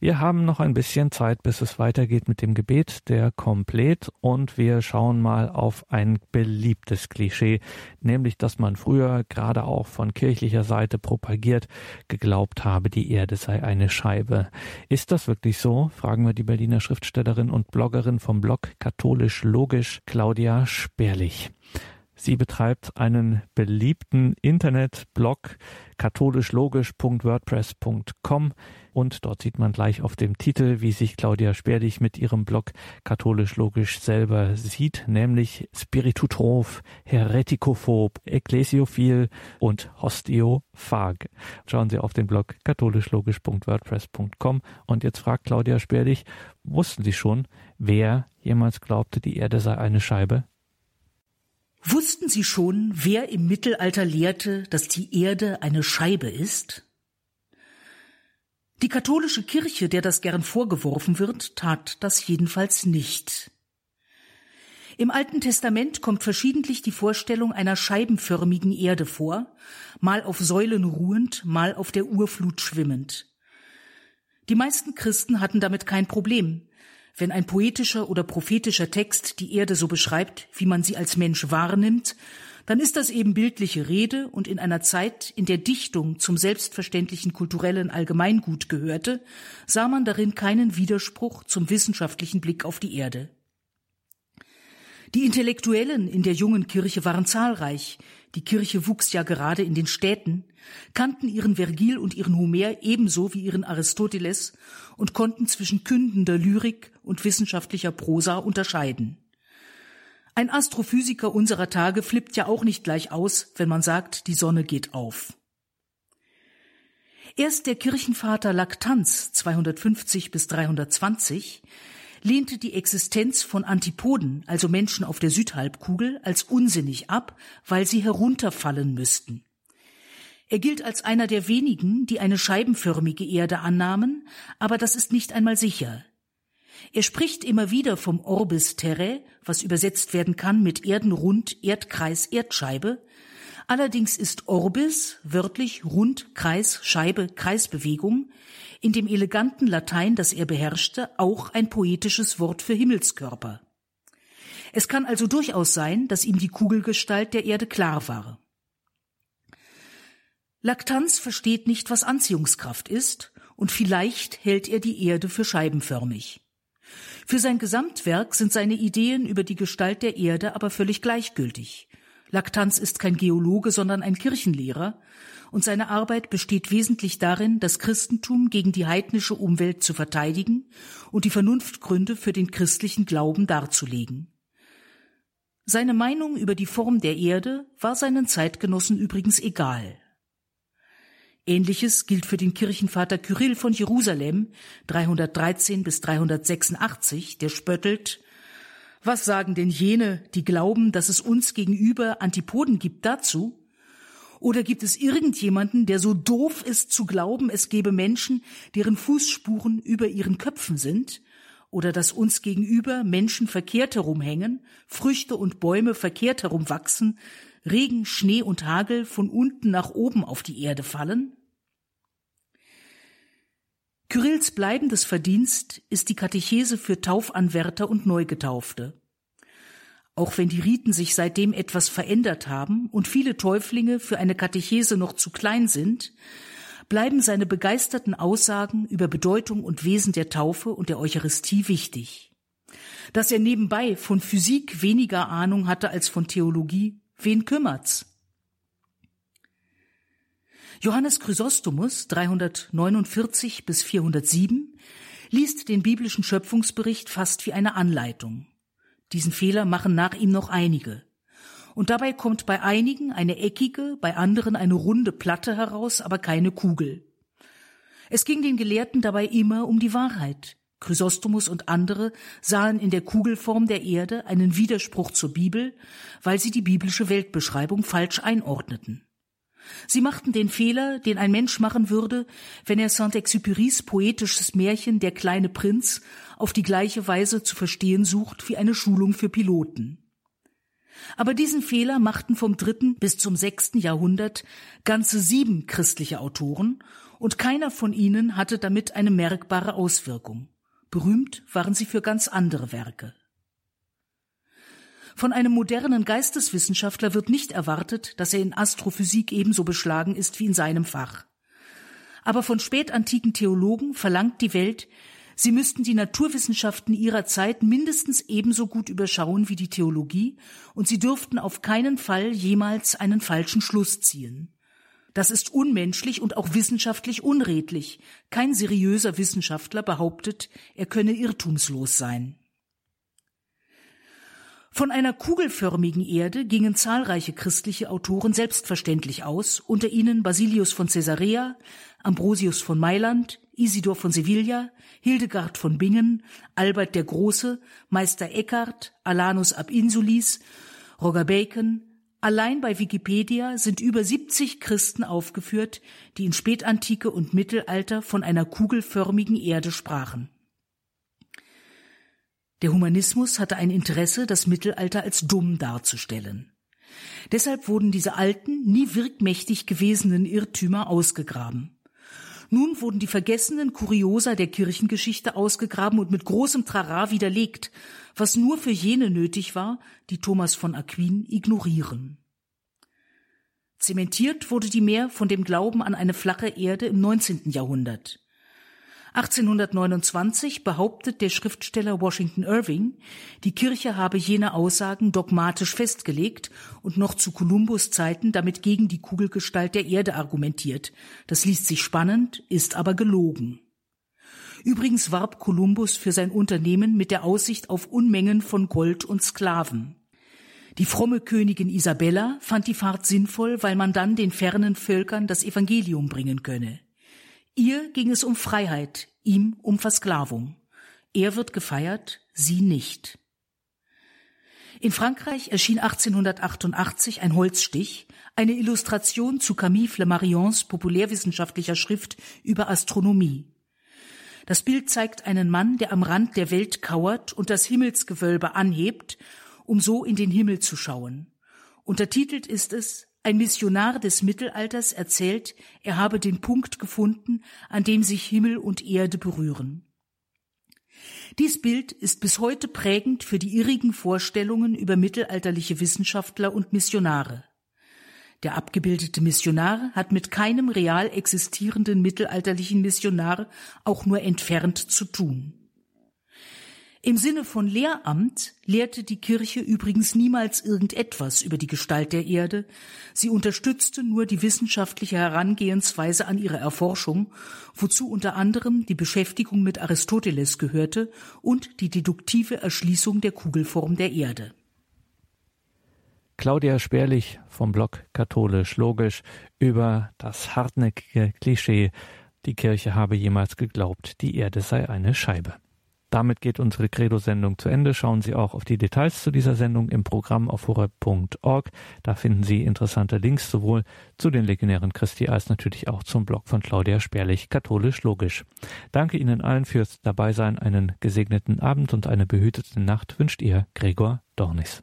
Wir haben noch ein bisschen Zeit, bis es weitergeht mit dem Gebet der Komplett und wir schauen mal auf ein beliebtes Klischee, nämlich dass man früher gerade auch von kirchlicher Seite propagiert geglaubt habe, die Erde sei eine Scheibe. Ist das wirklich so? Fragen wir die Berliner Schriftstellerin und Bloggerin vom Blog Katholisch Logisch Claudia Sperlich. Sie betreibt einen beliebten Internetblog katholischlogisch.wordpress.com und dort sieht man gleich auf dem Titel, wie sich Claudia Sperlich mit ihrem Blog katholisch logisch selber sieht, nämlich Spiritutroph, Heretikophob, Ecclesiophil und Hostiophag. Schauen Sie auf den Blog katholischlogisch.wordpress.com und jetzt fragt Claudia Sperlich, wussten Sie schon, wer jemals glaubte, die Erde sei eine Scheibe? Wussten Sie schon, wer im Mittelalter lehrte, dass die Erde eine Scheibe ist? Die katholische Kirche, der das gern vorgeworfen wird, tat das jedenfalls nicht. Im Alten Testament kommt verschiedentlich die Vorstellung einer scheibenförmigen Erde vor, mal auf Säulen ruhend, mal auf der Urflut schwimmend. Die meisten Christen hatten damit kein Problem, wenn ein poetischer oder prophetischer Text die Erde so beschreibt, wie man sie als Mensch wahrnimmt, dann ist das eben bildliche Rede und in einer Zeit, in der Dichtung zum selbstverständlichen kulturellen Allgemeingut gehörte, sah man darin keinen Widerspruch zum wissenschaftlichen Blick auf die Erde. Die Intellektuellen in der jungen Kirche waren zahlreich, die Kirche wuchs ja gerade in den Städten, kannten ihren Vergil und ihren Homer ebenso wie ihren Aristoteles und konnten zwischen kündender Lyrik und wissenschaftlicher Prosa unterscheiden. Ein Astrophysiker unserer Tage flippt ja auch nicht gleich aus, wenn man sagt, die Sonne geht auf. Erst der Kirchenvater Laktanz 250 bis 320 lehnte die Existenz von Antipoden, also Menschen auf der Südhalbkugel, als unsinnig ab, weil sie herunterfallen müssten. Er gilt als einer der wenigen, die eine scheibenförmige Erde annahmen, aber das ist nicht einmal sicher. Er spricht immer wieder vom Orbis Terrae, was übersetzt werden kann mit Erdenrund, Erdkreis, Erdscheibe. Allerdings ist Orbis wörtlich Rund, Kreis, Scheibe, Kreisbewegung in dem eleganten Latein, das er beherrschte, auch ein poetisches Wort für Himmelskörper. Es kann also durchaus sein, dass ihm die Kugelgestalt der Erde klar war. Laktanz versteht nicht, was Anziehungskraft ist, und vielleicht hält er die Erde für scheibenförmig. Für sein Gesamtwerk sind seine Ideen über die Gestalt der Erde aber völlig gleichgültig. Laktanz ist kein Geologe, sondern ein Kirchenlehrer, und seine Arbeit besteht wesentlich darin, das Christentum gegen die heidnische Umwelt zu verteidigen und die Vernunftgründe für den christlichen Glauben darzulegen. Seine Meinung über die Form der Erde war seinen Zeitgenossen übrigens egal. Ähnliches gilt für den Kirchenvater Kyrill von Jerusalem 313 bis 386, der spöttelt, was sagen denn jene, die glauben, dass es uns gegenüber Antipoden gibt dazu? Oder gibt es irgendjemanden, der so doof ist zu glauben, es gebe Menschen, deren Fußspuren über ihren Köpfen sind? Oder dass uns gegenüber Menschen verkehrt herumhängen, Früchte und Bäume verkehrt herumwachsen, Regen, Schnee und Hagel von unten nach oben auf die Erde fallen? Kyrills bleibendes Verdienst ist die Katechese für Taufanwärter und Neugetaufte. Auch wenn die Riten sich seitdem etwas verändert haben und viele Täuflinge für eine Katechese noch zu klein sind, bleiben seine begeisterten Aussagen über Bedeutung und Wesen der Taufe und der Eucharistie wichtig. Dass er nebenbei von Physik weniger Ahnung hatte als von Theologie, wen kümmert's? Johannes Chrysostomus 349 bis 407 liest den biblischen Schöpfungsbericht fast wie eine Anleitung. Diesen Fehler machen nach ihm noch einige. Und dabei kommt bei einigen eine eckige, bei anderen eine runde Platte heraus, aber keine Kugel. Es ging den Gelehrten dabei immer um die Wahrheit. Chrysostomus und andere sahen in der Kugelform der Erde einen Widerspruch zur Bibel, weil sie die biblische Weltbeschreibung falsch einordneten. Sie machten den Fehler, den ein Mensch machen würde, wenn er Saint-Exupérys poetisches Märchen Der kleine Prinz auf die gleiche Weise zu verstehen sucht wie eine Schulung für Piloten. Aber diesen Fehler machten vom dritten bis zum sechsten Jahrhundert ganze sieben christliche Autoren Und keiner von ihnen hatte damit eine merkbare Auswirkung. Berühmt waren sie für ganz andere Werke. Von einem modernen Geisteswissenschaftler wird nicht erwartet, dass er in Astrophysik ebenso beschlagen ist wie in seinem Fach. Aber von spätantiken Theologen verlangt die Welt, sie müssten die Naturwissenschaften ihrer Zeit mindestens ebenso gut überschauen wie die Theologie, und sie dürften auf keinen Fall jemals einen falschen Schluss ziehen. Das ist unmenschlich und auch wissenschaftlich unredlich. Kein seriöser Wissenschaftler behauptet, er könne irrtumslos sein. Von einer kugelförmigen Erde gingen zahlreiche christliche Autoren selbstverständlich aus, unter ihnen Basilius von Caesarea, Ambrosius von Mailand, Isidor von Sevilla, Hildegard von Bingen, Albert der Große, Meister Eckhart, Alanus ab Insulis, Roger Bacon. Allein bei Wikipedia sind über 70 Christen aufgeführt, die in Spätantike und Mittelalter von einer kugelförmigen Erde sprachen. Der Humanismus hatte ein Interesse, das Mittelalter als dumm darzustellen. Deshalb wurden diese alten, nie wirkmächtig gewesenen Irrtümer ausgegraben. Nun wurden die vergessenen Kuriosa der Kirchengeschichte ausgegraben und mit großem Trara widerlegt, was nur für jene nötig war, die Thomas von Aquin ignorieren. Zementiert wurde die Mehr von dem Glauben an eine flache Erde im 19. Jahrhundert. 1829 behauptet der Schriftsteller Washington Irving, die Kirche habe jene Aussagen dogmatisch festgelegt und noch zu Kolumbus Zeiten damit gegen die Kugelgestalt der Erde argumentiert. Das liest sich spannend, ist aber gelogen. Übrigens warb Kolumbus für sein Unternehmen mit der Aussicht auf Unmengen von Gold und Sklaven. Die fromme Königin Isabella fand die Fahrt sinnvoll, weil man dann den fernen Völkern das Evangelium bringen könne. Ihr ging es um Freiheit, ihm um Versklavung. Er wird gefeiert, sie nicht. In Frankreich erschien 1888 ein Holzstich, eine Illustration zu Camille Flammarions populärwissenschaftlicher Schrift über Astronomie. Das Bild zeigt einen Mann, der am Rand der Welt kauert und das Himmelsgewölbe anhebt, um so in den Himmel zu schauen. Untertitelt ist es ein Missionar des Mittelalters erzählt, er habe den Punkt gefunden, an dem sich Himmel und Erde berühren. Dies Bild ist bis heute prägend für die irrigen Vorstellungen über mittelalterliche Wissenschaftler und Missionare. Der abgebildete Missionar hat mit keinem real existierenden mittelalterlichen Missionar auch nur entfernt zu tun. Im Sinne von Lehramt lehrte die Kirche übrigens niemals irgendetwas über die Gestalt der Erde, sie unterstützte nur die wissenschaftliche Herangehensweise an ihre Erforschung, wozu unter anderem die Beschäftigung mit Aristoteles gehörte und die deduktive Erschließung der Kugelform der Erde. Claudia Sperlich vom Blog Katholisch Logisch über das hartnäckige Klischee, die Kirche habe jemals geglaubt, die Erde sei eine Scheibe. Damit geht unsere Credo-Sendung zu Ende. Schauen Sie auch auf die Details zu dieser Sendung im Programm auf horeb.org. Da finden Sie interessante Links sowohl zu den Legionären Christi als natürlich auch zum Blog von Claudia Sperlich, katholisch logisch. Danke Ihnen allen fürs Dabeisein. Einen gesegneten Abend und eine behütete Nacht wünscht Ihr Gregor Dornis.